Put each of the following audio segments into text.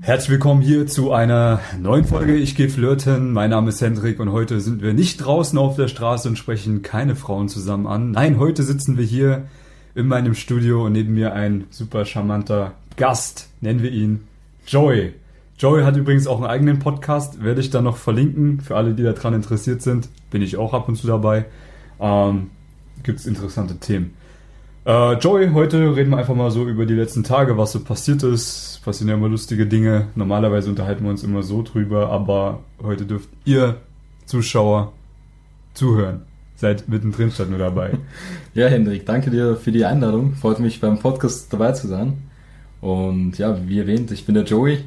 Herzlich willkommen hier zu einer neuen Folge Ich gehe flirten. Mein Name ist Hendrik und heute sind wir nicht draußen auf der Straße und sprechen keine Frauen zusammen an. Nein, heute sitzen wir hier in meinem Studio und neben mir ein super charmanter Gast. Nennen wir ihn Joey. Joey hat übrigens auch einen eigenen Podcast, werde ich da noch verlinken. Für alle, die daran interessiert sind, bin ich auch ab und zu dabei. Ähm, Gibt es interessante Themen. Äh, Joey, heute reden wir einfach mal so über die letzten Tage, was so passiert ist. Passieren ja immer lustige Dinge. Normalerweise unterhalten wir uns immer so drüber, aber heute dürft ihr Zuschauer zuhören. Seid mittendrin statt nur dabei. Ja, Hendrik, danke dir für die Einladung. Freut mich beim Podcast dabei zu sein. Und ja, wie erwähnt, ich bin der Joey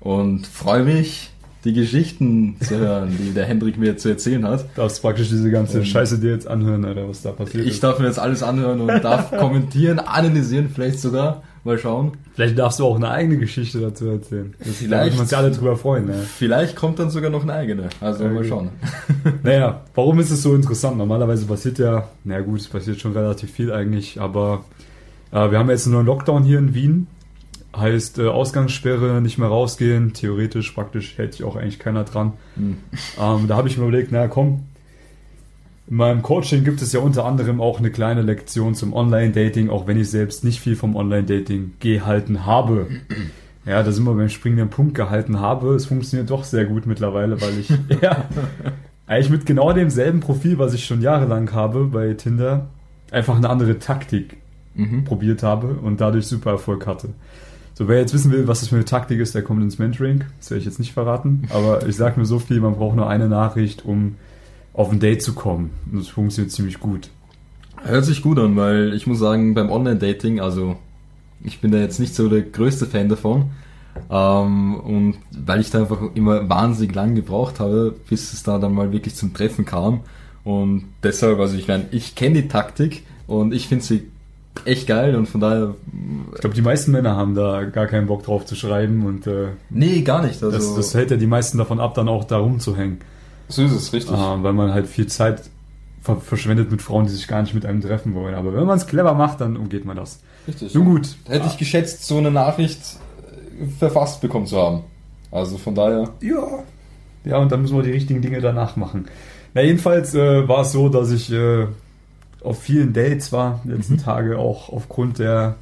und freue mich, die Geschichten zu hören, die der Hendrik mir zu erzählen hat. Darfst praktisch diese ganze und Scheiße dir jetzt anhören, oder was da passiert ich ist. Darf mir jetzt alles anhören und darf kommentieren, analysieren, vielleicht sogar. Mal schauen. Vielleicht darfst du auch eine eigene Geschichte dazu erzählen. Das vielleicht. uns ja alle drüber freuen. Ne? Vielleicht kommt dann sogar noch eine eigene. Also okay. mal schauen. Naja, warum ist es so interessant? Normalerweise passiert ja, na gut, es passiert schon relativ viel eigentlich, aber äh, wir haben jetzt einen neuen Lockdown hier in Wien Heißt äh, Ausgangssperre, nicht mehr rausgehen. Theoretisch, praktisch hält sich auch eigentlich keiner dran. Mhm. Ähm, da habe ich mir überlegt, naja, komm. In meinem Coaching gibt es ja unter anderem auch eine kleine Lektion zum Online-Dating, auch wenn ich selbst nicht viel vom Online-Dating gehalten habe. Ja, da sind wir beim springenden Punkt gehalten habe. Es funktioniert doch sehr gut mittlerweile, weil ich ja, eigentlich mit genau demselben Profil, was ich schon jahrelang habe bei Tinder, einfach eine andere Taktik mhm. probiert habe und dadurch super Erfolg hatte. So, wer jetzt wissen will, was das für eine Taktik ist, der kommt ins Mentoring. Das werde ich jetzt nicht verraten. Aber ich sage mir so viel, man braucht nur eine Nachricht, um auf ein Date zu kommen. Und das funktioniert ziemlich gut. Hört sich gut an, weil ich muss sagen, beim Online-Dating, also ich bin da jetzt nicht so der größte Fan davon. Ähm, und weil ich da einfach immer wahnsinnig lang gebraucht habe, bis es da dann mal wirklich zum Treffen kam. Und deshalb, also ich meine, ich kenne die Taktik und ich finde sie echt geil und von daher. Ich glaube, die meisten Männer haben da gar keinen Bock drauf zu schreiben und. Äh, nee, gar nicht. Also das, das hält ja die meisten davon ab, dann auch da rumzuhängen. So ist es, richtig. Äh, weil man halt viel Zeit ver verschwendet mit Frauen, die sich gar nicht mit einem treffen wollen. Aber wenn man es clever macht, dann umgeht man das. Richtig. Nun gut. Hätte ich geschätzt, so eine Nachricht äh, verfasst bekommen zu haben. Also von daher. Ja. Ja, und dann müssen wir die richtigen Dinge danach machen. Na, jedenfalls äh, war es so, dass ich äh, auf vielen Dates war, die letzten mhm. Tage auch aufgrund der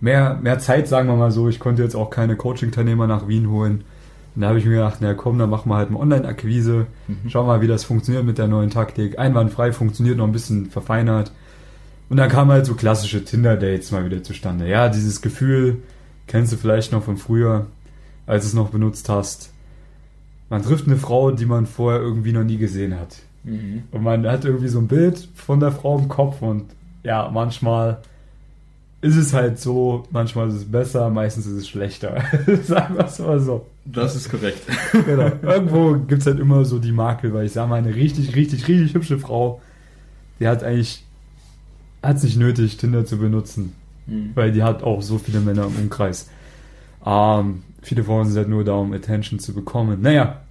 mehr, mehr Zeit, sagen wir mal so. Ich konnte jetzt auch keine Coaching-Teilnehmer nach Wien holen. Und da habe ich mir gedacht, na komm, dann machen wir halt eine Online-Akquise. Mhm. Schau mal, wie das funktioniert mit der neuen Taktik. Einwandfrei funktioniert, noch ein bisschen verfeinert. Und dann kamen halt so klassische Tinder-Dates mal wieder zustande. Ja, dieses Gefühl kennst du vielleicht noch von früher, als du es noch benutzt hast. Man trifft eine Frau, die man vorher irgendwie noch nie gesehen hat. Mhm. Und man hat irgendwie so ein Bild von der Frau im Kopf und ja, manchmal ist es halt so, manchmal ist es besser, meistens ist es schlechter. Sagen wir es mal so. Das ist korrekt. genau. Irgendwo gibt es halt immer so die Makel, weil ich sage mal, eine richtig, richtig, richtig hübsche Frau, die hat eigentlich, hat es nicht nötig, Tinder zu benutzen. Mhm. Weil die hat auch so viele Männer im Umkreis. Ähm, viele Frauen sind halt nur da, um Attention zu bekommen. Naja,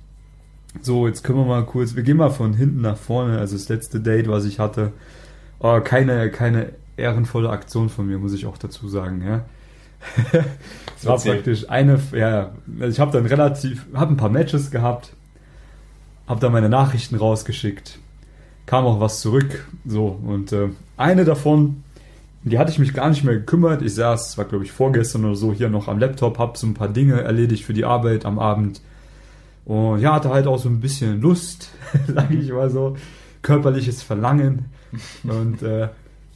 so, jetzt können wir mal kurz, wir gehen mal von hinten nach vorne. Also das letzte Date, was ich hatte, oh, keine, keine ehrenvolle Aktion von mir, muss ich auch dazu sagen, ja. Es war praktisch eine, ja, also ich habe dann relativ, habe ein paar Matches gehabt, habe dann meine Nachrichten rausgeschickt, kam auch was zurück, so und äh, eine davon, die hatte ich mich gar nicht mehr gekümmert. Ich saß, war glaube ich vorgestern oder so, hier noch am Laptop, habe so ein paar Dinge erledigt für die Arbeit am Abend und ja, hatte halt auch so ein bisschen Lust, sage ich mal so, körperliches Verlangen. Und äh,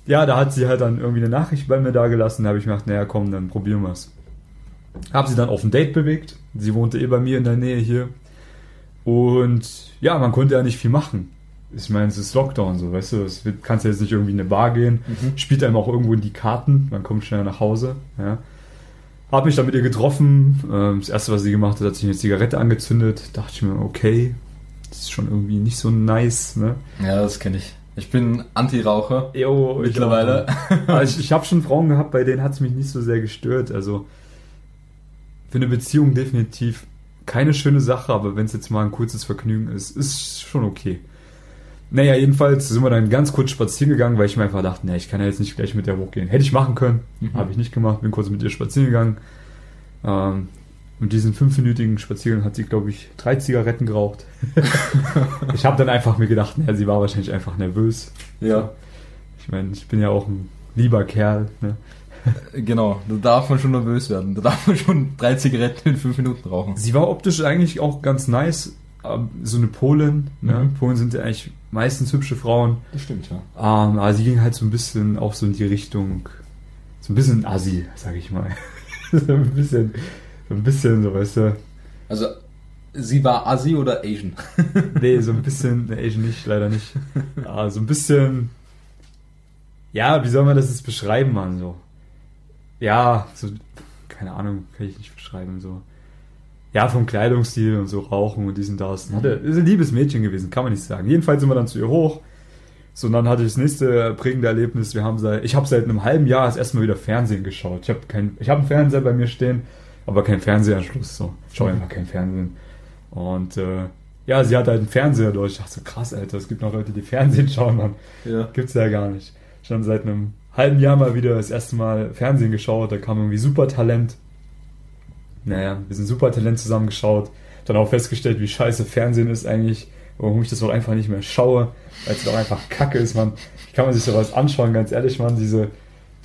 ja, da hat sie halt dann irgendwie eine Nachricht bei mir da gelassen. Da habe ich mir gedacht, naja, komm, dann probieren wir es. Habe sie dann auf ein Date bewegt. Sie wohnte eh bei mir in der Nähe hier. Und ja, man konnte ja nicht viel machen. Ich meine, es ist Lockdown, so, weißt du, es kannst ja jetzt nicht irgendwie in eine Bar gehen, mhm. spielt einem auch irgendwo in die Karten, man kommt schnell nach Hause, ja. Hab mich dann mit ihr getroffen. Ähm, das erste, was sie gemacht hat, hat sich eine Zigarette angezündet. Dachte ich mir, okay, das ist schon irgendwie nicht so nice, ne? Ja, das kenne ich. Ich bin Anti-Raucher mittlerweile. also ich ich habe schon Frauen gehabt, bei denen hat es mich nicht so sehr gestört. Also für eine Beziehung definitiv keine schöne Sache, aber wenn es jetzt mal ein kurzes Vergnügen ist, ist schon okay. Naja, jedenfalls sind wir dann ganz kurz spazieren gegangen, weil ich mir einfach dachte, nee, ich kann ja jetzt nicht gleich mit der hochgehen. Hätte ich machen können, mhm. habe ich nicht gemacht, bin kurz mit ihr spazieren gegangen. Ähm, Und diesen fünfminütigen Spaziergang hat sie, glaube ich, drei Zigaretten geraucht. ich habe dann einfach mir gedacht, naja, sie war wahrscheinlich einfach nervös. Ja. Ich meine, ich bin ja auch ein lieber Kerl. Ne? Genau, da darf man schon nervös werden. Da darf man schon drei Zigaretten in fünf Minuten rauchen. Sie war optisch eigentlich auch ganz nice. ähm, So eine Polin. Ne? Mhm. Polen sind ja eigentlich meistens hübsche Frauen. Das stimmt, ja. Ähm, aber sie ging halt so ein bisschen auch so in die Richtung, so ein bisschen assi, sag ich mal. so ein bisschen, so ein bisschen, so weißt du. Also, sie war Asi oder Asian? Nee, so ein bisschen, ne, Asian nicht, leider nicht. Aber so ein bisschen, ja, wie soll man das jetzt beschreiben, Mann, so. Ja, so, keine Ahnung, kann ich nicht beschreiben, so. Ja, vom Kleidungsstil und so Rauchen und diesen das. Hatte, ist ein liebes Mädchen gewesen, kann man nicht sagen. Jedenfalls sind wir dann zu ihr hoch. So, und dann hatte ich das nächste prägende Erlebnis. Wir haben seit, ich habe seit einem halben Jahr das erste Mal wieder Fernsehen geschaut. Ich habe kein, ich habe einen Fernseher bei mir stehen, aber keinen Fernsehanschluss. So, ich schaue einfach kein Fernsehen. Und äh, ja, sie hat halt einen Fernseher durch. Ich dachte so, krass, Alter, es gibt noch Leute, die Fernsehen schauen, Mann. Ja. Gibt's ja gar nicht. Ich habe seit einem halben Jahr mal wieder das erste Mal Fernsehen geschaut. Da kam irgendwie Supertalent. Naja, wir sind Supertalent zusammengeschaut. Dann auch festgestellt, wie scheiße Fernsehen ist eigentlich. Warum ich das auch einfach nicht mehr schaue. Weil es doch einfach kacke ist, man. Kann man sich sowas anschauen, ganz ehrlich, man. Diese,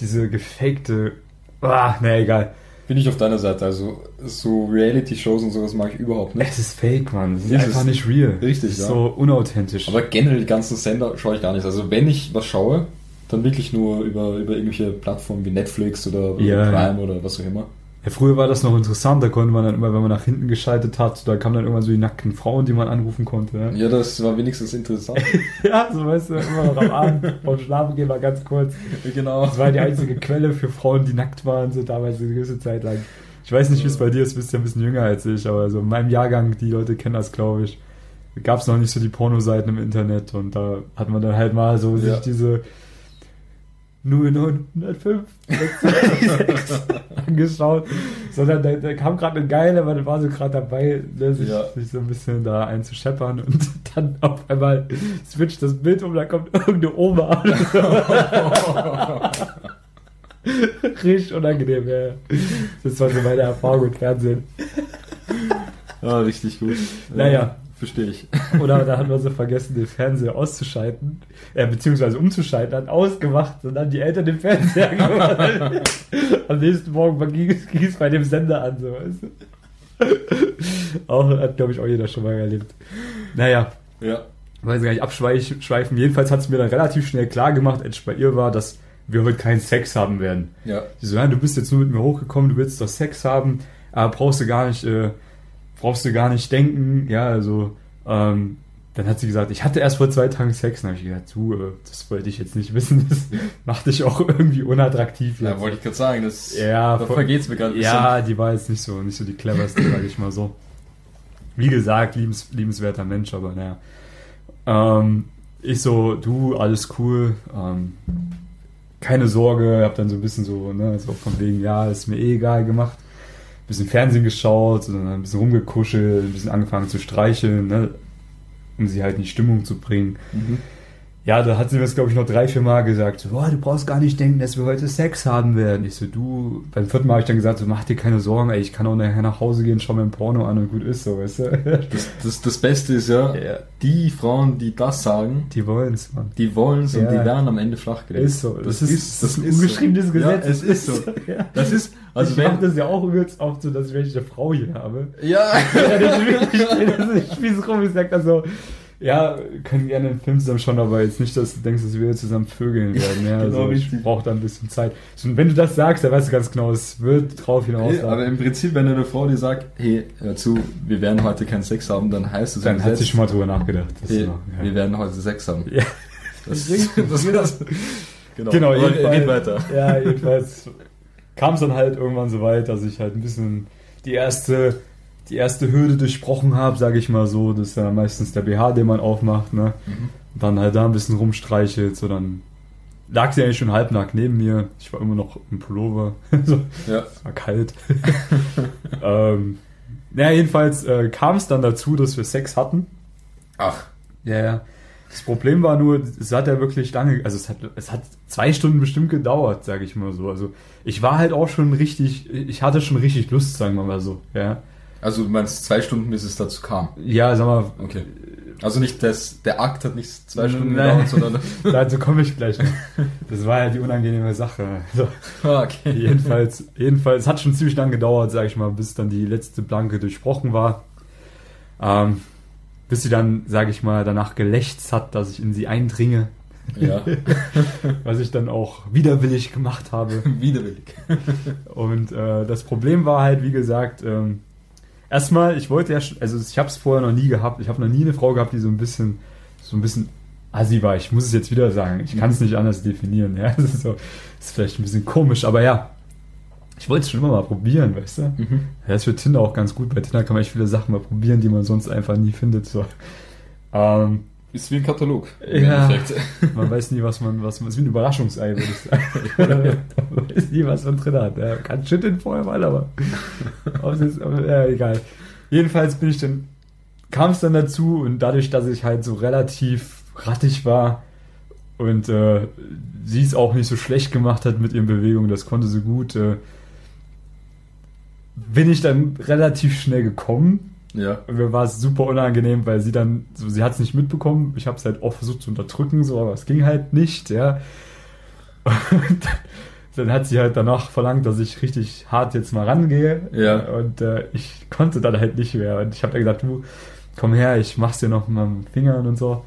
diese gefakte. Ah, naja, egal. Bin ich auf deiner Seite. Also, so Reality-Shows und sowas mag ich überhaupt nicht. Es ist fake, man. Es ist Ist einfach es. nicht real. Richtig, es ist ja. so unauthentisch. Aber generell die ganzen Sender schaue ich gar nicht. Also, wenn ich was schaue, dann wirklich nur über, über irgendwelche Plattformen wie Netflix oder, Ja, Prime oder was auch immer. Ja, früher war das noch interessant, da konnte man dann immer, wenn man nach hinten geschaltet hat, da kamen dann irgendwann so die nackten Frauen, die man anrufen konnte. Ne? Ja, das war wenigstens interessant. Ja, so weißt du, immer noch am Abend vom Schlafen gehen mal ganz kurz. genau. Das war die einzige Quelle für Frauen, die nackt waren, so damals eine gewisse Zeit lang. Ich weiß nicht, wie es bei dir ist, du bist ja ein bisschen jünger als ich, aber so in meinem Jahrgang, die Leute kennen das, glaube ich. Gab es noch nicht so die Pornoseiten im Internet und da hat man dann halt mal so Ja. sich diese 0905 angeschaut. Sondern da, da kam gerade eine geile, man war so gerade dabei, ne, sich, Ja. sich so ein bisschen da einzuscheppern und dann auf einmal switcht das Bild um, da kommt irgendeine Oma an. Richtig unangenehm, ja. Das war so meine Erfahrung mit Fernsehen. Ja, richtig gut. Naja. Verstehe ich. Oder da hat man so vergessen, den Fernseher auszuschalten, äh, beziehungsweise umzuschalten, hat ausgemacht und dann die Eltern den Fernseher gemacht. Am nächsten Morgen ging es, bei dem Sender an, so weißt du. Auch, hat, glaube ich, auch jeder schon mal erlebt. Naja, Ja. weiß gar nicht, abschweifen. Jedenfalls hat es mir dann relativ schnell klar gemacht, als ich bei ihr war, dass wir heute keinen Sex haben werden. Ja. Die so, ja, du bist jetzt nur mit mir hochgekommen, du willst doch Sex haben, aber brauchst du gar nicht, äh, brauchst du gar nicht denken, ja, also, ähm, dann hat sie gesagt, ich hatte erst vor zwei Tagen Sex, dann habe ich gesagt, du, äh, das wollte ich jetzt nicht wissen, das macht dich auch irgendwie unattraktiv Ja, jetzt. wollte ich gerade sagen, das, Ja, da vergeht's mir gerade ein Ja, die war jetzt nicht so, nicht so die cleverste, sage ich mal so. Wie gesagt, liebens, liebenswerter Mensch, aber naja. Ähm, ich so, du, alles cool, ähm, keine Sorge, hab dann so ein bisschen so, ne, so von wegen, ja, ist mir eh egal gemacht. Bisschen Fernsehen geschaut, ein bisschen rumgekuschelt, ein bisschen angefangen zu streicheln, ne, um sie halt in die Stimmung zu bringen. Mhm. Ja, da hat sie mir das, glaube ich, noch drei, vier Mal gesagt. So, boah, du brauchst gar nicht denken, dass wir heute Sex haben werden. Ich so, du, beim vierten Mal habe ich dann gesagt, so, mach dir keine Sorgen, ey, ich kann auch nachher nach Hause gehen, schau mir ein Porno an und gut ist so, weißt du? Das, das, das Beste ist ja, Ja. die Frauen, die das sagen, Die wollen's, Mann. die wollen's und Ja. die werden am Ende flachgelegt. Ist so. Das, ist, das ein ist ungeschriebenes so. Gesetz. Ja, es ist so. Ja. Das ist, also ich mache wenn, das ja auch übrigens oft so, dass ich, wenn ich eine Frau hier habe, ja, ja, das ist wirklich, das ist, ich spieß rum, ich sag dann so, ja, können gerne einen Film zusammen schauen, aber jetzt nicht, dass du denkst, dass wir zusammen vögeln werden. Ja, Genau, also ich richtig. brauche da ein bisschen Zeit. Und wenn du das sagst, dann weißt du ganz genau, es wird drauf hinaus. Hey, aber im Prinzip, wenn eine Frau dir sagt, hey, hör zu, wir werden heute keinen Sex haben, dann heißt es dann im hat Gesetz, sie schon mal drüber nachgedacht. Hey, noch, wir werden heute Sex haben. ja. Das, das, das, das, genau, Genau, jedenfalls, red weiter. Ja, jedenfalls kam es dann halt irgendwann so weit, dass ich halt ein bisschen die erste, die erste Hürde durchbrochen habe, sage ich mal so. Das ist ja meistens der BH, den man aufmacht, ne? Mhm. Dann halt da ein bisschen rumstreichelt, so dann lag sie eigentlich schon halbnackt neben mir. Ich war immer noch im Pullover. so, Ja. war kalt. ähm, naja, jedenfalls äh, kam es dann dazu, dass wir Sex hatten. Ach, Ja, ja. Das Problem war nur, es hat ja wirklich lange, also es hat, es hat zwei Stunden bestimmt gedauert, sage ich mal so. Also ich war halt auch schon richtig, ich hatte schon richtig Lust, sagen wir mal so, ja. Also du meinst zwei Stunden, bis es dazu kam? Ja, sag mal. Okay. Also nicht das, der Akt hat nicht zwei Stunden Nein. gedauert, sondern... Dazu komme ich gleich noch. Das war ja die unangenehme Sache. So. Ah, okay. Jedenfalls, jedenfalls hat schon ziemlich lange gedauert, sage ich mal, bis dann die letzte Planke durchbrochen war. Ähm, bis sie dann, sage ich mal, danach gelächzt hat, dass ich in sie eindringe. Ja. Was ich dann auch widerwillig gemacht habe. widerwillig. Und äh, das Problem war halt, wie gesagt, ähm, erstmal, ich wollte ja, also ich habe es vorher noch nie gehabt. Ich habe noch nie eine Frau gehabt, die so ein bisschen, so ein bisschen assi war. Ich muss es jetzt wieder sagen. Ich kann es nicht anders definieren. Ja, das ist so, ist vielleicht ein bisschen komisch, aber ja, ich wollte es schon immer mal probieren, weißt du? Mhm. Ja, das ist für Tinder auch ganz gut. Bei Tinder kann man echt viele Sachen mal probieren, die man sonst einfach nie findet. So. Ähm, ist wie ein Katalog. Ja, man weiß nie, was man, was man, ist wie ein Überraschungsei, würde ich sagen. man weiß nie, was man drin hat. Ja, kann schütteln vorher mal, aber, ist, aber ja, egal. Jedenfalls bin ich dann, kam es dann dazu und dadurch, dass ich halt so relativ rattig war und äh, sie es auch nicht so schlecht gemacht hat mit ihren Bewegungen, das konnte sie gut, äh, bin ich dann relativ schnell gekommen. Ja. Und mir war es super unangenehm, weil sie dann, so, sie hat es nicht mitbekommen. Ich habe es halt auch versucht zu unterdrücken, so, aber es ging halt nicht, ja. Und dann hat sie halt danach verlangt, dass ich richtig hart jetzt mal rangehe. Ja. Und äh, ich konnte dann halt nicht mehr. Und ich habe dann gesagt, du, komm her, ich mach's dir noch mit meinen Fingern und so.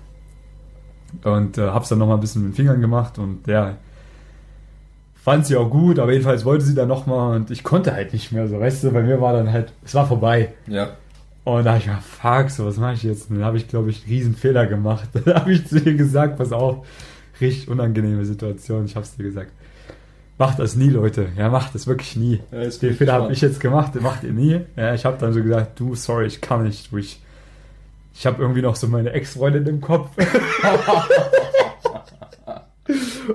Und äh, hab's dann noch mal ein bisschen mit den Fingern gemacht und ja, fand sie auch gut, aber jedenfalls wollte sie dann nochmal und ich konnte halt nicht mehr, so weißt du, bei mir war dann halt, es war vorbei. Ja. Und da habe ich mir, fuck, so was mache ich jetzt? Und dann habe ich, glaube ich, einen riesen Fehler gemacht. Dann habe ich zu ihr gesagt, pass auf, richtig unangenehme Situation, ich habe es dir gesagt. Macht das nie, Leute. Ja, macht das wirklich nie. Ja, Den Fehler habe ich jetzt gemacht, den macht ihr nie. Ja, ich habe dann so gesagt, du, sorry, ich kann nicht. Ich, ich habe irgendwie noch so meine Ex-Freundin im Kopf.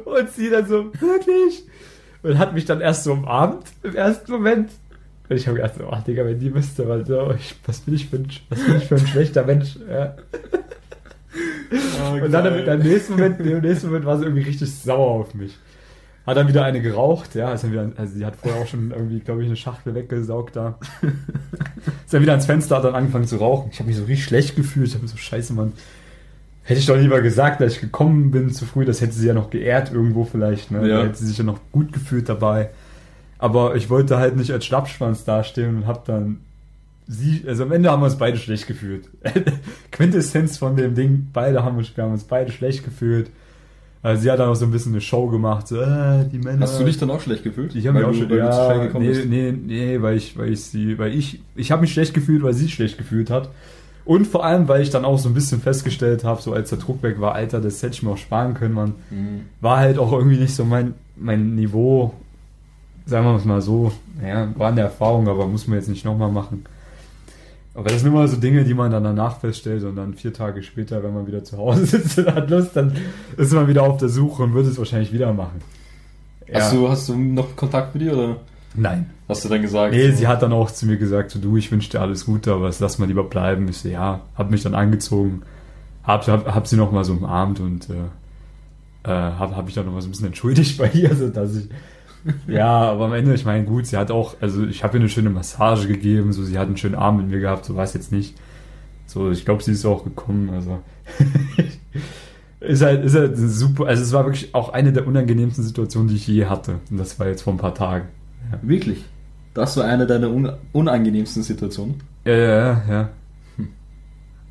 und sie dann so, wirklich? und hat mich dann erst so umarmt im ersten Moment. Und ich habe gedacht, ach Digga, wenn die wüsste, weil so, ich, was, bin ich für ein, was bin ich für ein schlechter Mensch. Ja. Oh, und dann im nächsten Moment, im nächsten Moment war sie irgendwie richtig sauer auf mich. Hat dann wieder eine geraucht, ja, ist dann wieder, also sie hat vorher auch schon irgendwie, glaube ich, eine Schachtel weggesaugt da. ist dann wieder ans Fenster, hat dann angefangen zu rauchen. Ich habe mich so richtig schlecht gefühlt. Ich habe so, scheiße, Mann. Hätte ich doch lieber gesagt, dass ich gekommen bin zu früh, das hätte sie ja noch geehrt irgendwo vielleicht, ne? Ja. Da hätte sie sich ja noch gut gefühlt dabei. Aber ich wollte halt nicht als Schlappschwanz dastehen und hab dann sie, also am Ende haben wir uns beide schlecht gefühlt. Quintessenz von dem Ding, beide haben uns, wir haben uns beide schlecht gefühlt. Also sie hat dann auch so ein bisschen eine Show gemacht, so, äh, die Männer. Hast du dich dann auch schlecht gefühlt? Ich habe mich auch schon, ja, nee, nee, nee, weil ich, weil ich sie, weil ich, ich habe mich schlecht gefühlt, weil sie schlecht gefühlt hat. Und vor allem, weil ich dann auch so ein bisschen festgestellt habe, so als der Druck weg war, Alter, das hätte ich mir auch sparen können, man. Mhm. War halt auch irgendwie nicht so mein, mein Niveau, sagen wir es mal so. Ja, war eine Erfahrung, aber muss man jetzt nicht nochmal machen. Aber das sind immer so Dinge, die man dann danach feststellt und dann vier Tage später, wenn man wieder zu Hause sitzt und hat Lust, dann ist man wieder auf der Suche und wird es wahrscheinlich wieder machen. Ja. Hast, du, hast du noch Kontakt mit ihr oder? Nein. Hast du dann gesagt? Nee, so? sie hat dann auch zu mir gesagt, so, du, ich wünsche dir alles Gute, aber lass mal lieber bleiben. Ich so, ja, hab mich dann angezogen, hab, hab, hab sie noch mal so umarmt und äh, äh, hab, hab mich dann noch mal so ein bisschen entschuldigt bei ihr, so dass ich ja, aber am Ende, ich meine, gut, sie hat auch, also ich habe ihr eine schöne Massage gegeben, so sie hat einen schönen Abend mit mir gehabt, so war es jetzt nicht. So, ich glaube, sie ist auch gekommen, also ist halt, ist halt super, also es war wirklich auch eine der unangenehmsten Situationen, die ich je hatte. Und das war jetzt vor ein paar Tagen. Ja. Wirklich? Das war eine deiner un unangenehmsten Situationen? Ja, ja, ja. ja.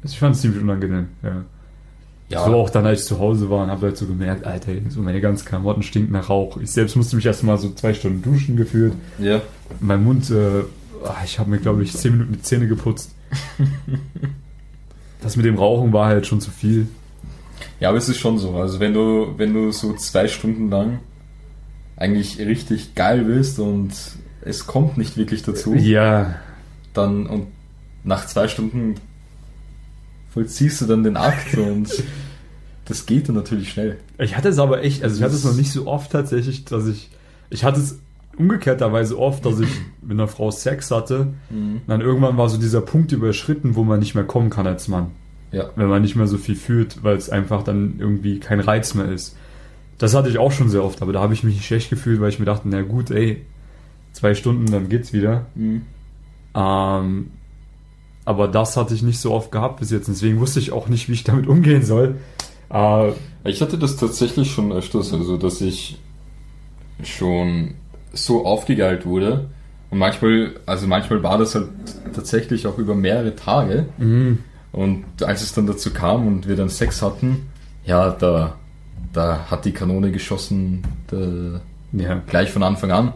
Also ich fand es ziemlich unangenehm, ja. Ja. So auch dann, als ich zu Hause war und habe halt so gemerkt, Alter, so meine ganzen Klamotten stinken nach Rauch. Ich selbst musste mich erstmal so zwei Stunden duschen gefühlt. Ja. Mein Mund, äh, ah, ich habe mir, glaube ich, zehn Minuten die Zähne geputzt. das mit dem Rauchen war halt schon zu viel. Ja, aber es ist schon so. Also wenn du, wenn du so zwei Stunden lang eigentlich richtig geil bist und es kommt nicht wirklich dazu. Ja. Dann und nach zwei Stunden vollziehst du dann den Akt und das geht dann natürlich schnell. Ich hatte es aber echt, also ich hatte es noch nicht so oft tatsächlich, dass ich, ich hatte es umgekehrterweise oft, dass ich mit einer Frau Sex hatte. Mhm. Und dann irgendwann war so dieser Punkt überschritten, wo man nicht mehr kommen kann als Mann. Ja. Wenn man nicht mehr so viel fühlt, weil es einfach dann irgendwie kein Reiz mehr ist. Das hatte ich auch schon sehr oft, aber da habe ich mich nicht schlecht gefühlt, weil ich mir dachte, na gut, ey, zwei Stunden, dann geht's wieder. Mhm. Ähm, aber das hatte ich nicht so oft gehabt bis jetzt, deswegen wusste ich auch nicht, wie ich damit umgehen soll. Äh, ich hatte das tatsächlich schon öfters, also dass ich schon so aufgegeilt wurde. Und manchmal, also manchmal war das halt tatsächlich auch über mehrere Tage. Mhm. Und als es dann dazu kam und wir dann Sex hatten, ja, da, da hat die Kanone geschossen, da, ja. gleich von Anfang an.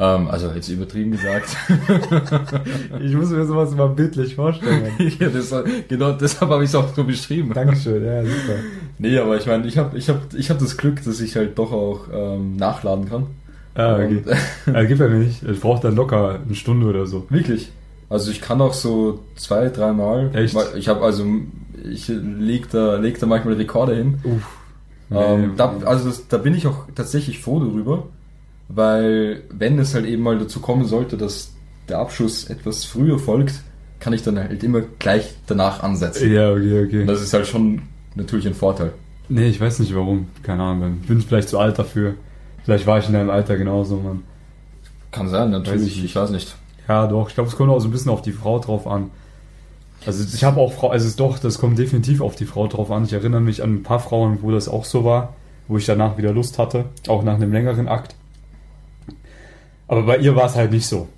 Ähm, also jetzt übertrieben gesagt. ich muss mir sowas mal bildlich vorstellen. ja, das, genau deshalb habe ich es auch so beschrieben. Dankeschön, ja, super. Nee, aber ich meine, ich habe ich hab, ich hab das Glück, dass ich halt doch auch ähm, nachladen kann. Ah, okay. also, gibt ja nicht. Ich brauche dann locker eine Stunde oder so. Wirklich? Also ich kann auch so zwei, dreimal. Echt? Ich habe also, ich leg da, leg da manchmal Rekorde hin. Uff. Ähm, nee, da, also das, da bin ich auch tatsächlich froh darüber, weil wenn es halt eben mal dazu kommen sollte, dass der Abschuss etwas früher folgt, kann ich dann halt immer gleich danach ansetzen. Ja, okay, okay. Und das ist halt schon natürlich ein Vorteil. Nee, ich weiß nicht warum. Keine Ahnung. Ich bin vielleicht zu alt dafür. Vielleicht war ich in deinem Alter genauso, Mann. Kann sein, natürlich. Weiß ich, ich, weiß nicht. Ja, doch. Ich glaube, es kommt auch so ein bisschen auf die Frau drauf an. Also ich habe auch Frau, also doch, das kommt definitiv auf die Frau drauf an. Ich erinnere mich an ein paar Frauen, wo das auch so war, wo ich danach wieder Lust hatte, auch nach einem längeren Akt. Aber bei ihr war es halt nicht so.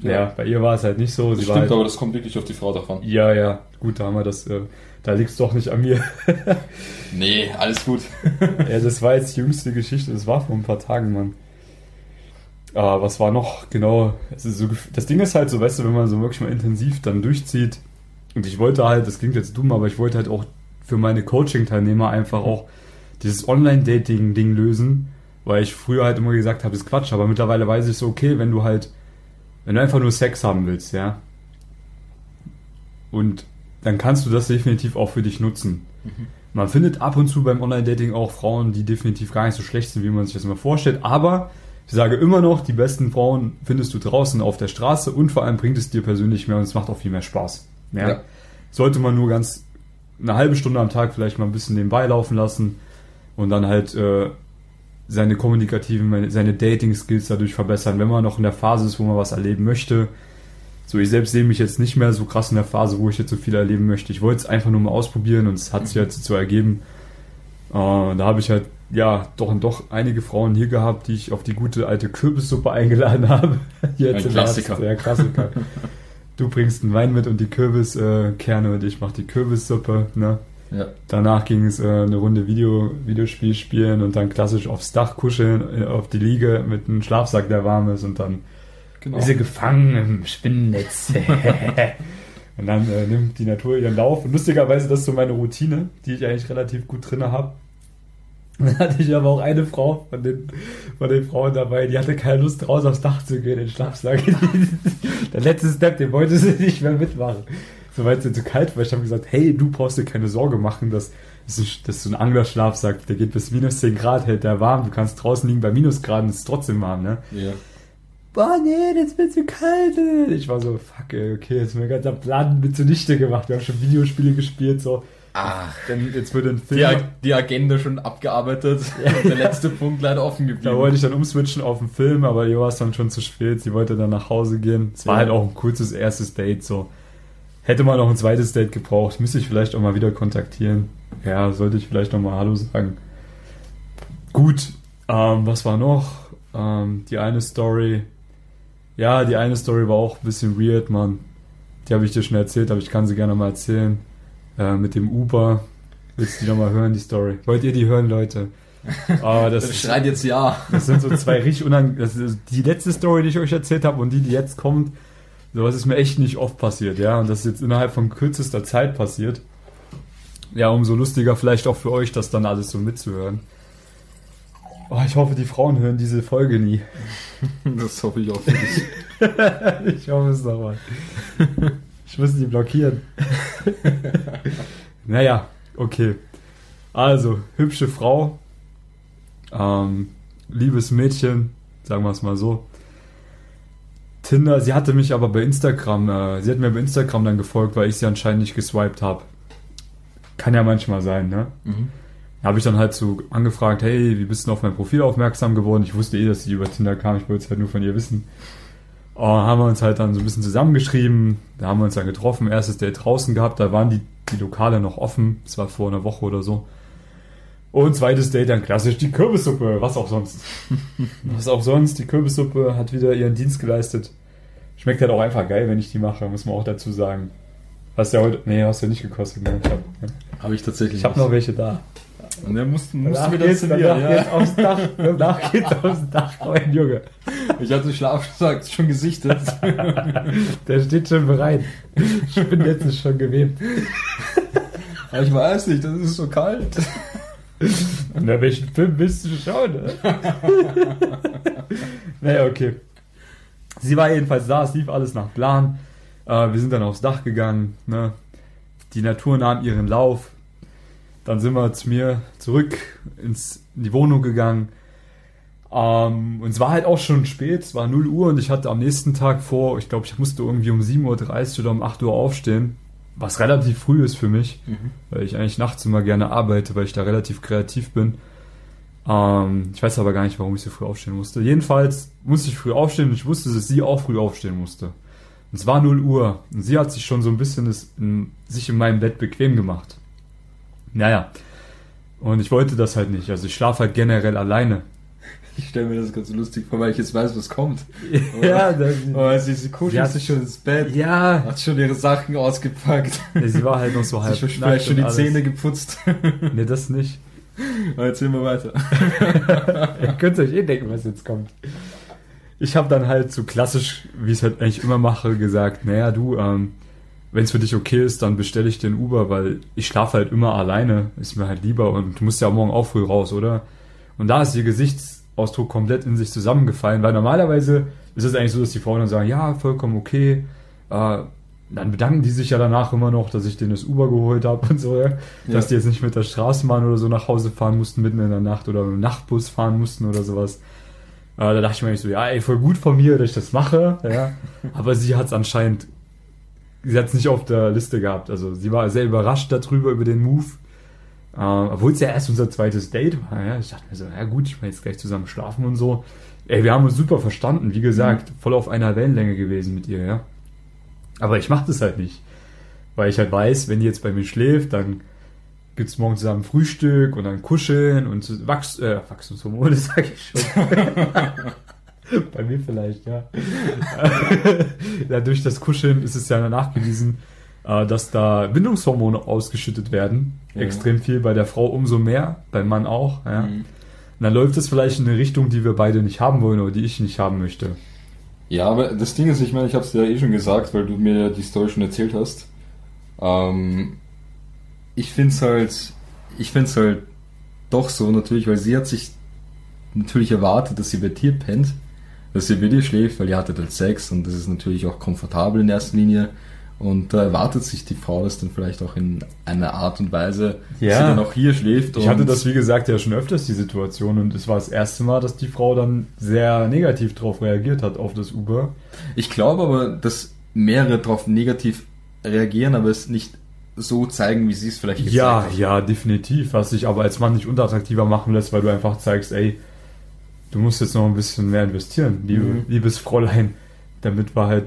Ja, ja bei ihr war es halt nicht so. Stimmt, halt, aber das kommt wirklich auf die Frau davon. Ja, ja, gut, da haben wir das, äh, da liegt es doch nicht an mir. nee, alles gut. ja, das war jetzt die jüngste Geschichte, das war vor ein paar Tagen, Mann. Aber was war noch genau? So, das Ding ist halt so, weißt du, wenn man so wirklich mal intensiv dann durchzieht, und ich wollte halt, das klingt jetzt dumm, aber ich wollte halt auch für meine Coaching-Teilnehmer einfach auch dieses Online-Dating-Ding lösen weil ich früher halt immer gesagt habe, ist Quatsch, aber mittlerweile weiß ich so, okay, wenn du halt, wenn du einfach nur Sex haben willst, ja, und dann kannst du das definitiv auch für dich nutzen. Mhm. Man findet ab und zu beim Online-Dating auch Frauen, die definitiv gar nicht so schlecht sind, wie man sich das immer vorstellt, aber ich sage immer noch, die besten Frauen findest du draußen auf der Straße und vor allem bringt es dir persönlich mehr und es macht auch viel mehr Spaß. Ja? ja. Sollte man nur ganz eine halbe Stunde am Tag vielleicht mal ein bisschen nebenbei laufen lassen und dann halt äh, seine kommunikativen, seine Dating-Skills dadurch verbessern, wenn man noch in der Phase ist, wo man was erleben möchte. So, ich selbst sehe mich jetzt nicht mehr so krass in der Phase, wo ich jetzt so viel erleben möchte. Ich wollte es einfach nur mal ausprobieren und es hat sich jetzt so ergeben. Äh, da habe ich halt, ja, doch und doch einige Frauen hier gehabt, die ich auf die gute alte Kürbissuppe eingeladen habe. jetzt Ein Klassiker. Ja, Klassiker. du bringst einen Wein mit und die Kürbiskerne und ich mache die Kürbissuppe, ne? Ja. Danach ging es äh, eine Runde Video, Videospiel spielen und dann klassisch aufs Dach kuscheln, äh, auf die Liege mit einem Schlafsack, der warm ist und dann genau. ist sie gefangen im Spinnennetz. und dann äh, nimmt die Natur ihren Lauf. Und lustigerweise, das ist so meine Routine, die ich eigentlich relativ gut drin habe. Dann hatte ich aber auch eine Frau von den, von den Frauen dabei, die hatte keine Lust raus aufs Dach zu gehen, den Schlafsack. Der letzte Step, den wollte sie nicht mehr mitmachen soweit es zu kalt war. Ich habe gesagt, hey, du brauchst dir keine Sorge machen, dass, dass so ein Anglerschlaf sagt, der geht bis minus 10 Grad, hält der warm. Du kannst draußen liegen bei Minusgraden, ist trotzdem warm, ne? Ja. Boah, nee, jetzt wird zu kalt. Ich war so, fuck, ey, okay, jetzt ist mein ganzer Plan mit zunichte gemacht. Wir haben schon Videospiele gespielt, so. Ach, denn jetzt wird ein Film. Die, die Agenda schon abgearbeitet. der letzte Punkt leider offen geblieben. Da wollte ich dann umswitchen auf den Film, aber ihr war es dann schon zu spät. Sie wollte dann nach Hause gehen. Es war ja. halt auch ein kurzes erstes Date, so. Hätte man noch ein zweites Date gebraucht, müsste ich vielleicht auch mal wieder kontaktieren. Ja, sollte ich vielleicht noch mal Hallo sagen. Gut, ähm, was war noch? Ähm, die eine Story. Ja, die eine Story war auch ein bisschen weird, Mann. Die habe ich dir schon erzählt, aber ich kann sie gerne mal erzählen. Äh, mit dem Uber. Willst du die nochmal hören, die Story? Wollt ihr die hören, Leute? Aber das, das schreit jetzt ja. Das sind so zwei richtig unangenehm. Die letzte Story, die ich euch erzählt habe und die, die jetzt kommt, Sowas ist mir echt nicht oft passiert, ja. Und das ist jetzt innerhalb von kürzester Zeit passiert. Ja, umso lustiger vielleicht auch für euch, das dann alles so mitzuhören. Oh, ich hoffe, die Frauen hören diese Folge nie. Das hoffe ich auch dich. ich hoffe es nochmal. Ich muss die blockieren. naja, okay. Also, hübsche Frau. Ähm, liebes Mädchen, sagen wir es mal so. Tinder, sie hatte mich aber bei Instagram, äh, sie hat mir bei Instagram dann gefolgt, weil ich sie anscheinend nicht geswiped habe. kann ja manchmal sein, ne? Mhm. Da habe ich dann halt so angefragt, hey, wie bist du auf mein Profil aufmerksam geworden? Ich wusste eh, dass sie über Tinder kam, ich wollte es halt nur von ihr wissen. Und haben wir uns halt dann so ein bisschen zusammengeschrieben, da haben wir uns dann getroffen, erstes Date draußen gehabt, da waren die, die Lokale noch offen, das war vor einer Woche oder so. Und zweites Date dann klassisch die Kürbissuppe, was auch sonst. was auch sonst, die Kürbissuppe hat wieder ihren Dienst geleistet. Schmeckt halt auch einfach geil, wenn ich die mache, muss man auch dazu sagen. Hast du ja heute, nee, hast du ja nicht gekostet. Ne? Habe hab ich tatsächlich Ich habe noch welche da. Und dann musst, musst danach du wieder geht's, zu danach mir. geht's Ja. aufs Dach. Danach geht's aufs Dach, mein Junge. Ich hatte Schlafsack schon gesichtet. Der steht schon bereit. Ich bin jetzt schon gewebt. Aber ich weiß nicht, das ist so kalt. Na, welchen Film willst du schauen? Ne? naja, okay. Sie war jedenfalls da, es lief alles nach Plan. Äh, wir sind dann aufs Dach gegangen. Ne? Die Natur nahm ihren Lauf. Dann sind wir zu mir zurück ins, in die Wohnung gegangen. Ähm, und es war halt auch schon spät, es war 0 Uhr und ich hatte am nächsten Tag vor, ich glaube, ich musste irgendwie um 7.30 Uhr oder um 8 Uhr aufstehen, was relativ früh ist für mich, weil ich eigentlich nachts immer gerne arbeite, weil ich da relativ kreativ bin. Ähm, ich weiß aber gar nicht, warum ich so früh aufstehen musste. Jedenfalls musste ich früh aufstehen und ich wusste, dass sie auch früh aufstehen musste. Und es war 0 Uhr und sie hat sich schon so ein bisschen das in, sich in meinem Bett bequem gemacht. Naja. Und ich wollte das halt nicht. Also ich schlafe halt generell alleine. Ich stelle mir das ganz lustig vor, weil ich jetzt weiß, was kommt. Ja, das, Oh, sie, sie kuschelt Sie hat- sich schon ins Bett, ja. hat schon ihre Sachen ausgepackt, Nee, sie war halt noch so halb sich vielleicht nackt schon die alles. Zähne geputzt. Nee, das nicht. Erzähl mal weiter. Ihr könnt euch eh denken, was jetzt kommt. Ich habe dann halt so klassisch, wie ich es halt eigentlich immer mache, gesagt, naja, du, ähm, wenn es für dich okay ist, dann bestelle ich den Uber, weil ich schlafe halt immer alleine, ist mir halt lieber und du musst ja morgen auch früh raus, oder? Und da ist ihr Gesichtsausdruck komplett in sich zusammengefallen, weil normalerweise ist es eigentlich so, dass die Frauen dann sagen, ja, vollkommen okay, äh, dann bedanken die sich ja danach immer noch, dass ich denen das Uber geholt habe und so, ja? dass Ja. die jetzt nicht mit der Straßenbahn oder so nach Hause fahren mussten mitten in der Nacht oder mit dem Nachtbus fahren mussten oder sowas. Äh, da dachte ich mir eigentlich so, ja, ey, voll gut von mir, dass ich das mache, ja. Aber sie hat es anscheinend, sie hat es nicht auf der Liste gehabt. Also sie war sehr überrascht darüber, über den Move. Äh, obwohl es ja erst unser zweites Date war, ja. Ich dachte mir so, ja gut, ich will jetzt gleich zusammen schlafen und so. Ey, wir haben uns super verstanden, wie gesagt, voll auf einer Wellenlänge gewesen mit ihr, ja. Aber ich mache das halt nicht. Weil ich halt weiß, wenn die jetzt bei mir schläft, dann gibt's morgen zusammen Frühstück und dann kuscheln und Wachs äh, Wachstumshormone, sag ich schon. bei mir vielleicht, ja. ja. Durch das Kuscheln ist es ja nachgewiesen, äh, dass da Bindungshormone ausgeschüttet werden. Ja. Extrem viel bei der Frau umso mehr, beim Mann auch. Ja. Mhm. Und dann läuft es vielleicht in eine Richtung, die wir beide nicht haben wollen oder die ich nicht haben möchte. Ja, aber das Ding ist, ich meine, ich habe es dir ja eh schon gesagt, weil du mir die Story schon erzählt hast. Ähm, ich finde es halt, ich finde es halt doch so natürlich, weil sie hat sich natürlich erwartet, dass sie bei dir pennt, dass sie bei dir schläft, weil ihr hattet halt Sex und das ist natürlich auch komfortabel in erster Linie. Und da erwartet sich die Frau das dann vielleicht auch in einer Art und Weise, dass Ja. sie dann auch hier schläft. Ich hatte das, wie gesagt, ja schon öfters die Situation und es war das erste Mal, dass die Frau dann sehr negativ darauf reagiert hat, auf das Uber. Ich glaube aber, dass mehrere darauf negativ reagieren, aber es nicht so zeigen, wie sie es vielleicht gezeigt Ja, hat. ja, definitiv. Was sich aber als Mann nicht unattraktiver machen lässt, weil du einfach zeigst, ey, du musst jetzt noch ein bisschen mehr investieren, liebe, Mhm. liebes Fräulein, damit wir halt,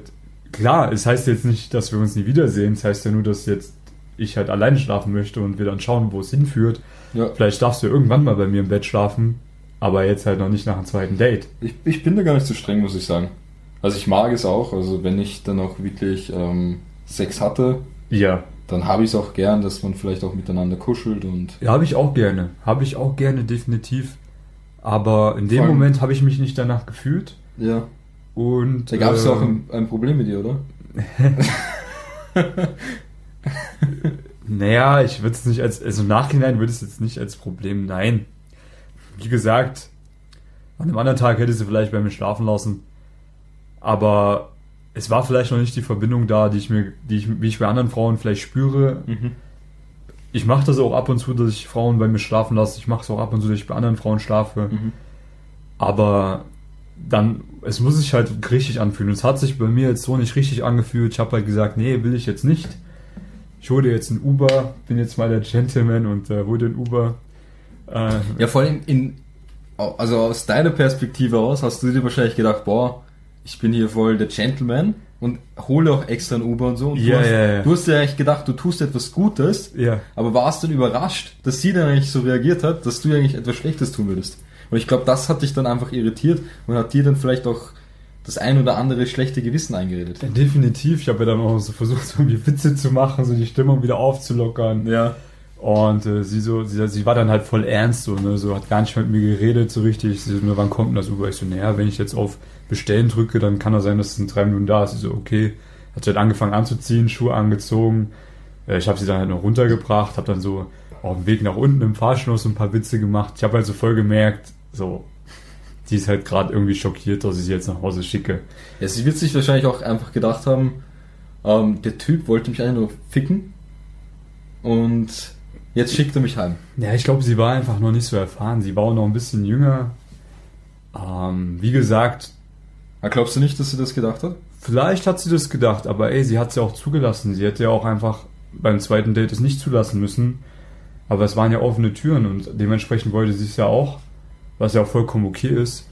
klar, es heißt jetzt nicht, dass wir uns nie wiedersehen, es heißt ja nur, dass jetzt ich halt alleine schlafen möchte und wir dann schauen, wo es hinführt. Ja. Vielleicht darfst du irgendwann mal bei mir im Bett schlafen, aber jetzt halt noch nicht nach einem zweiten Date. Ich, ich bin da gar nicht so streng, muss ich sagen. Also ich mag es auch, also wenn ich dann auch wirklich ähm, Sex hatte, Ja, dann habe ich es auch gern, dass man vielleicht auch miteinander kuschelt und Ja, habe ich auch gerne. Habe ich auch gerne, definitiv. Aber in dem Moment habe ich mich nicht danach gefühlt. ja. Und Da gab es äh, auch ein, ein Problem mit dir, oder? Naja, ich würde es nicht als, also im Nachhinein würde es jetzt nicht als Problem, nein. Wie gesagt, an einem anderen Tag hätte sie vielleicht bei mir schlafen lassen. Aber es war vielleicht noch nicht die Verbindung da, die ich mir, die ich, wie ich bei anderen Frauen vielleicht spüre. Ich mache das auch ab und zu, dass ich Frauen bei mir schlafen lasse. Ich mache es auch ab und zu, dass ich bei anderen Frauen schlafe. Mhm. Aber dann, es muss sich halt richtig anfühlen. Es hat sich bei mir jetzt so nicht richtig angefühlt. Ich habe halt gesagt, nee, will ich jetzt nicht. ich hole jetzt ein Uber, bin jetzt mal der Gentleman und äh, hole den Uber. Äh, ja, vor allem in, also aus deiner Perspektive aus hast du dir wahrscheinlich gedacht, boah, ich bin hier voll der Gentleman und hole auch extra ein Uber und so. Und ja, du, hast, ja, ja. du hast ja eigentlich gedacht, du tust etwas Gutes, ja. aber warst dann überrascht, dass sie dann eigentlich so reagiert hat, dass du eigentlich etwas Schlechtes tun würdest. Und ich glaube, das hat dich dann einfach irritiert und hat dir dann vielleicht auch das ein oder andere schlechte Gewissen eingeredet. Ja, definitiv. Ich habe ja dann auch so versucht, so irgendwie Witze zu machen, so die Stimmung wieder aufzulockern. Ja. Und äh, sie so, sie, sie war dann halt voll ernst, so, ne, so hat gar nicht mit mir geredet, so richtig. Sie so, wann kommt denn das Uber? Ich so, naja, wenn ich jetzt auf Bestellen drücke, dann kann das sein, dass es in drei Minuten da ist. Sie so, okay. Hat sie halt angefangen anzuziehen, Schuhe angezogen. Äh, ich habe sie dann halt noch runtergebracht, habe dann so auf dem Weg nach unten im Fahrstuhl so ein paar Witze gemacht. Ich habe halt so voll gemerkt, so, die ist halt gerade irgendwie schockiert, dass ich sie jetzt nach Hause schicke. Ja, sie wird sich wahrscheinlich auch einfach gedacht haben, ähm, der Typ wollte mich einfach nur ficken und jetzt schickt er mich heim. Ja, ich glaube, sie war einfach noch nicht so erfahren. Sie war auch noch ein bisschen jünger. Ähm, wie gesagt. Aber glaubst du nicht, dass sie das gedacht hat? Vielleicht hat sie das gedacht, aber ey, sie hat es ja auch zugelassen. Sie hätte ja auch einfach beim zweiten Date es nicht zulassen müssen. Aber es waren ja offene Türen und dementsprechend wollte sie es ja auch was ja auch vollkommen okay ist.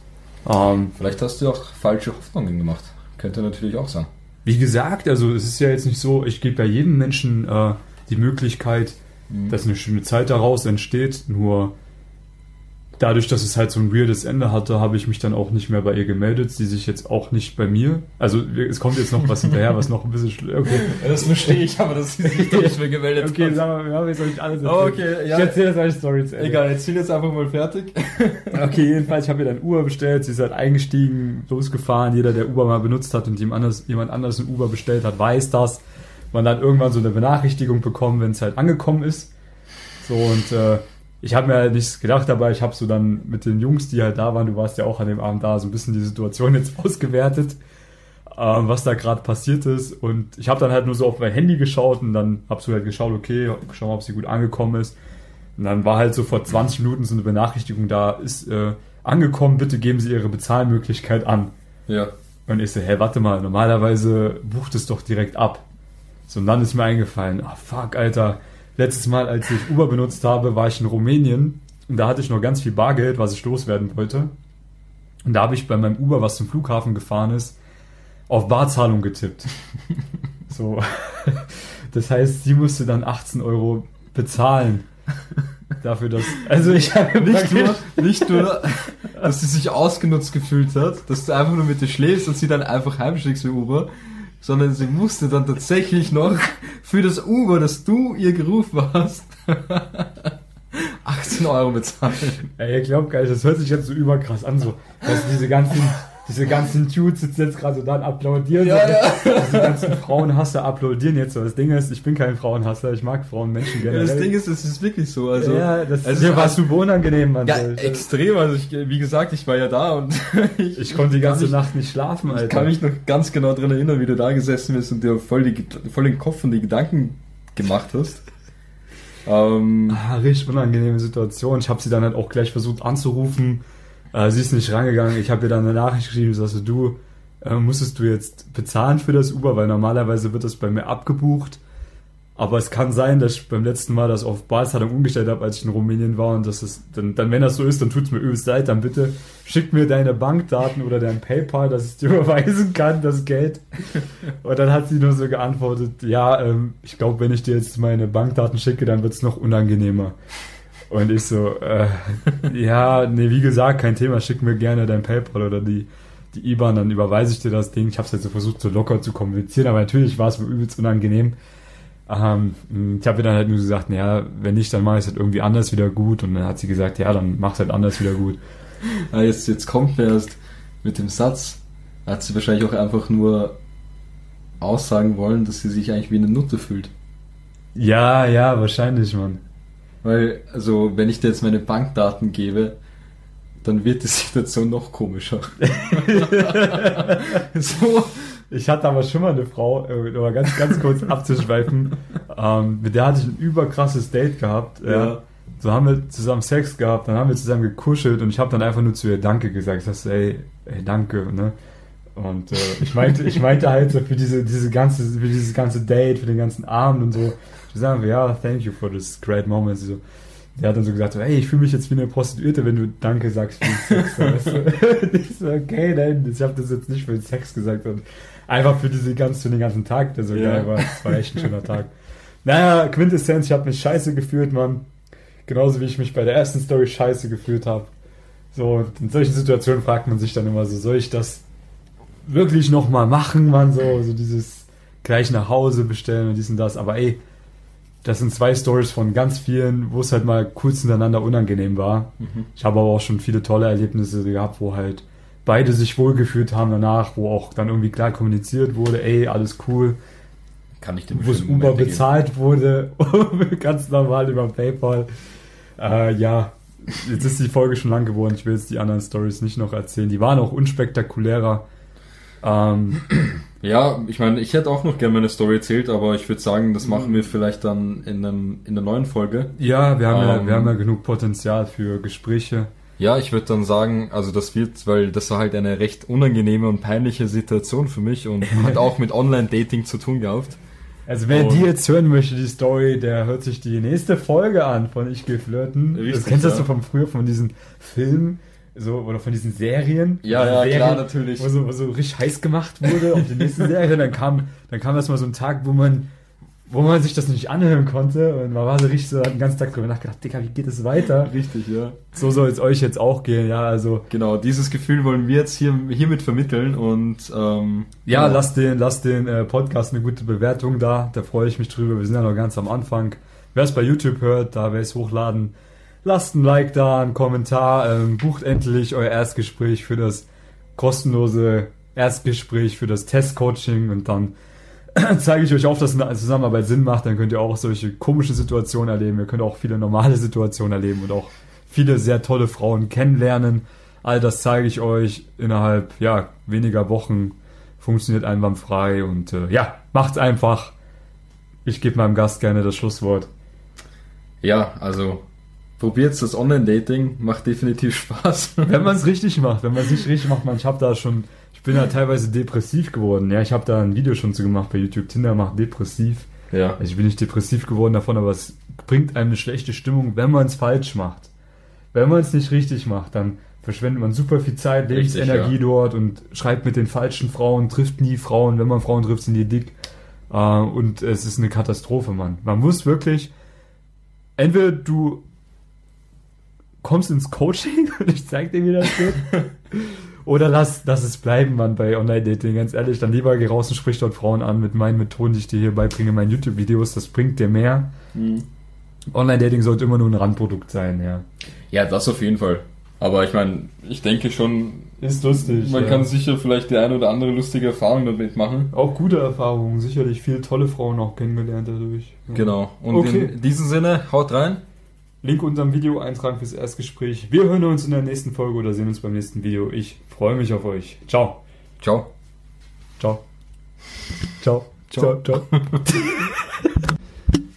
Ähm, Vielleicht hast du auch falsche Hoffnungen gemacht. Könnte natürlich auch sein. Wie gesagt, also es ist ja jetzt nicht so, ich gebe ja jedem Menschen äh, die Möglichkeit, mhm. dass eine schöne Zeit daraus entsteht. Nur dadurch, dass es halt so ein weirdes Ende hatte, habe ich mich dann auch nicht mehr bei ihr gemeldet. Sie sich jetzt auch nicht bei mir. Also es kommt jetzt noch was hinterher, was noch ein bisschen schlimm. Okay. Das verstehe ich, aber dass sie sich nicht mehr gemeldet Okay, hat. sagen wir, wir haben jetzt noch nicht alles erzählt. Oh, okay, ja. Ich erzähle das als Story zu Ende. Egal, erzähl jetzt einfach mal fertig. okay, jedenfalls, ich habe ihr dann Uber bestellt. Sie ist halt eingestiegen, losgefahren. Jeder, der Uber mal benutzt hat und jemand anders, jemand anderes ein Uber bestellt hat, weiß das. Man hat irgendwann so eine Benachrichtigung bekommen, wenn es halt angekommen ist. So und äh, ich habe mir halt nichts gedacht, aber ich habe so dann mit den Jungs, die halt da waren, du warst ja auch an dem Abend da, so ein bisschen die Situation jetzt ausgewertet, ähm, was da gerade passiert ist. Und ich habe dann halt nur so auf mein Handy geschaut und dann habe so halt geschaut, okay, schau mal, ob sie gut angekommen ist. Und dann war halt so vor 20 Minuten so eine Benachrichtigung da, ist äh, angekommen, bitte geben Sie Ihre Bezahlmöglichkeit an. Ja. Und ich so, hä, warte mal, normalerweise bucht es doch direkt ab. So, und dann ist mir eingefallen, ah, fuck, Alter, letztes Mal, als ich Uber benutzt habe, war ich in Rumänien und da hatte ich noch ganz viel Bargeld, was ich loswerden wollte. Und da habe ich bei meinem Uber, was zum Flughafen gefahren ist, auf Barzahlung getippt. so. Das heißt, sie musste dann 18 Euro bezahlen. Dafür, dass. Also ich habe nicht nur, nicht nur, dass sie sich ausgenutzt gefühlt hat, dass du einfach nur mit dir schläfst und sie dann einfach heimschickst mit Uber, sondern sie musste dann tatsächlich noch für das Uber, das du ihr gerufen hast, 18 Euro bezahlen. Ey, ihr glaubt gar nicht, das hört sich jetzt so überkrass an, so, dass diese ganzen, diese ganzen Dudes sitzen jetzt gerade so da und applaudieren. Ja, so, ja. Diese ganzen Frauenhasser applaudieren jetzt so. Das Ding ist, ich bin kein Frauenhasser, ich mag Frauen, Menschen generell. das Ding ist, es ist wirklich so. Also, ja, das also, mir war super unangenehm, Mann. Ja, extrem. Also ich, wie gesagt, ich war ja da und ich, ich konnte die ganze mich, Nacht nicht schlafen, Alter. Ich kann mich noch ganz genau dran erinnern, wie du da gesessen bist und dir voll, die, voll den Kopf und die Gedanken gemacht hast. Ähm, ah, richtig unangenehme Situation. Ich habe sie dann halt auch gleich versucht anzurufen äh, sie ist nicht rangegangen. Ich habe ihr dann eine Nachricht geschrieben, sagst du, äh, musstest du jetzt bezahlen für das Uber, weil normalerweise wird das bei mir abgebucht. Aber es kann sein, dass ich beim letzten Mal das auf Barzahlung umgestellt habe, als ich in Rumänien war und das ist, dann, dann wenn das so ist, dann tut es mir übelst leid, dann bitte schick mir deine Bankdaten oder dein PayPal, dass ich dir überweisen kann, das Geld. Und dann hat sie nur so geantwortet, ja, ähm, ich glaube, wenn ich dir jetzt meine Bankdaten schicke, dann wird es noch unangenehmer. Und ich so, äh, ja, nee, wie gesagt, kein Thema, schick mir gerne dein PayPal oder die, die IBAN, dann überweise ich dir das Ding. Ich habe es jetzt so versucht, so locker zu kommunizieren, aber natürlich war es mir übelst unangenehm. Ähm, ich habe ihr dann halt nur gesagt, naja, wenn nicht, dann mache ich es halt irgendwie anders wieder gut. Und dann hat sie gesagt, ja, dann mach es halt anders wieder gut. Ja, jetzt, jetzt kommt mir erst mit dem Satz, hat sie wahrscheinlich auch einfach nur aussagen wollen, dass sie sich eigentlich wie eine Nutte fühlt. Ja, ja, wahrscheinlich, Mann. Weil, also, wenn ich dir jetzt meine Bankdaten gebe, dann wird die Situation noch komischer. so. Ich hatte aber schon mal eine Frau, äh, um ganz, ganz kurz abzuschweifen, ähm, mit der hatte ich ein überkrasses Date gehabt. Ja. ja. So haben wir zusammen Sex gehabt, dann haben wir zusammen gekuschelt und ich habe dann einfach nur zu ihr Danke gesagt. Ich sagte, ey, ey, danke, ne? Und äh, ich meinte, ich meinte halt so für diese, diese ganze, für dieses ganze Date, für den ganzen Abend und so, sagen wir, ja, thank you for this great moment. So, der hat dann so gesagt, so, hey, ich fühle mich jetzt wie eine Prostituierte, wenn du Danke sagst für den Sex. weißt du? ich so, okay, nein, ich habe das jetzt nicht für den Sex gesagt und einfach für diese ganz, für den ganzen Tag, der so ja. geil war. Das war echt ein schöner Tag. Naja, Quintessenz, ich habe mich scheiße gefühlt, Mann. Genauso wie ich mich bei der ersten Story scheiße gefühlt habe. So, und in solchen Situationen fragt man sich dann immer so, soll ich das wirklich nochmal machen, man, so, so dieses gleich nach Hause bestellen und dies und das. Aber ey, das sind zwei Stories von ganz vielen, wo es halt mal kurz hintereinander unangenehm war. Mhm. Ich habe aber auch schon viele tolle Erlebnisse gehabt, wo halt beide sich wohlgefühlt haben danach, wo auch dann irgendwie klar kommuniziert wurde, ey, alles cool. Kann ich Wo es Uber bezahlt geben. wurde, ganz normal über PayPal. Äh, ja, jetzt ist die Folge schon lang geworden. Ich will jetzt die anderen Stories nicht noch erzählen. Die waren auch unspektakulärer. Ähm, ja, ich meine, ich hätte auch noch gerne meine Story erzählt, aber ich würde sagen, das machen wir vielleicht dann in, einem, in der neuen Folge. Ja, wir haben, ähm, ja, wir haben ja genug Potenzial für Gespräche. Ja, ich würde dann sagen, also das wird, weil das war halt eine recht unangenehme und peinliche Situation für mich und hat auch mit Online-Dating zu tun gehabt. Also wer und die jetzt hören möchte, die Story, der hört sich die nächste Folge an von Ich gehe flirten. Richtig, das kennst ja. du von früher, von diesen Filmen, so, oder von diesen Serien. Ja, ja, Serien, klar, natürlich. Wo so, wo so richtig heiß gemacht wurde auf die nächste Serie. Dann kam, dann kam erstmal so ein Tag, wo man wo man sich das nicht anhören konnte und man war so richtig so hat den ganzen Tag drüber nachgedacht, Digga, wie geht es weiter? Richtig, ja. So soll es euch jetzt auch gehen, ja, also. Genau, dieses Gefühl wollen wir jetzt hier, hiermit vermitteln und, ähm, Ja, genau. lasst den, lasst den äh, Podcast eine gute Bewertung da, da freue ich mich drüber, wir sind ja noch ganz am Anfang. Wer es bei YouTube hört, da werde ich es hochladen. Lasst ein Like da, einen Kommentar, ähm, bucht endlich euer Erstgespräch für das kostenlose Erstgespräch für das Testcoaching und dann zeige ich euch auf, dass eine Zusammenarbeit Sinn macht. Dann könnt ihr auch solche komischen Situationen erleben. Ihr könnt auch viele normale Situationen erleben und auch viele sehr tolle Frauen kennenlernen. All das zeige ich euch innerhalb ja, weniger Wochen. Funktioniert einwandfrei und äh, ja, macht's einfach. Ich gebe meinem Gast gerne das Schlusswort. Ja, also probiert das Online-Dating, macht definitiv Spaß. wenn man es richtig macht, wenn man es nicht richtig macht, man, ich habe da schon ich bin da teilweise depressiv geworden. Ja, ich habe da ein Video schon zu gemacht bei YouTube. Tinder macht depressiv. Ja. Also ich bin nicht depressiv geworden davon, aber es bringt einem eine schlechte Stimmung, wenn man es falsch macht. Wenn man es nicht richtig macht, dann verschwendet man super viel Zeit, Lebensenergie ja. dort und schreibt mit den falschen Frauen, trifft nie Frauen. Wenn man Frauen trifft, sind die dick. Äh, und es ist eine Katastrophe, Mann. Man muss wirklich, entweder du kommst ins Coaching und ich zeig dir, wie das geht. Oder lass, lass es bleiben, Mann, bei Online-Dating. Ganz ehrlich, dann lieber geh raus und sprich dort Frauen an mit meinen Methoden, die ich dir hier beibringe, meinen YouTube-Videos. Das bringt dir mehr. Mhm. Online-Dating sollte immer nur ein Randprodukt sein, ja. Ja, das auf jeden Fall. Aber ich meine, ich denke schon. Ist lustig. Man ja. kann sicher vielleicht die eine oder andere lustige Erfahrung damit machen. Auch gute Erfahrungen. Sicherlich viele tolle Frauen auch kennengelernt dadurch. Ja. Genau. Und okay. in diesem Sinne, haut rein. Link unter dem Video eintragen fürs Erstgespräch. Wir hören uns in der nächsten Folge oder sehen uns beim nächsten Video. Ich freue mich auf euch. Ciao. Ciao. Ciao. Ciao. Ciao. Ciao.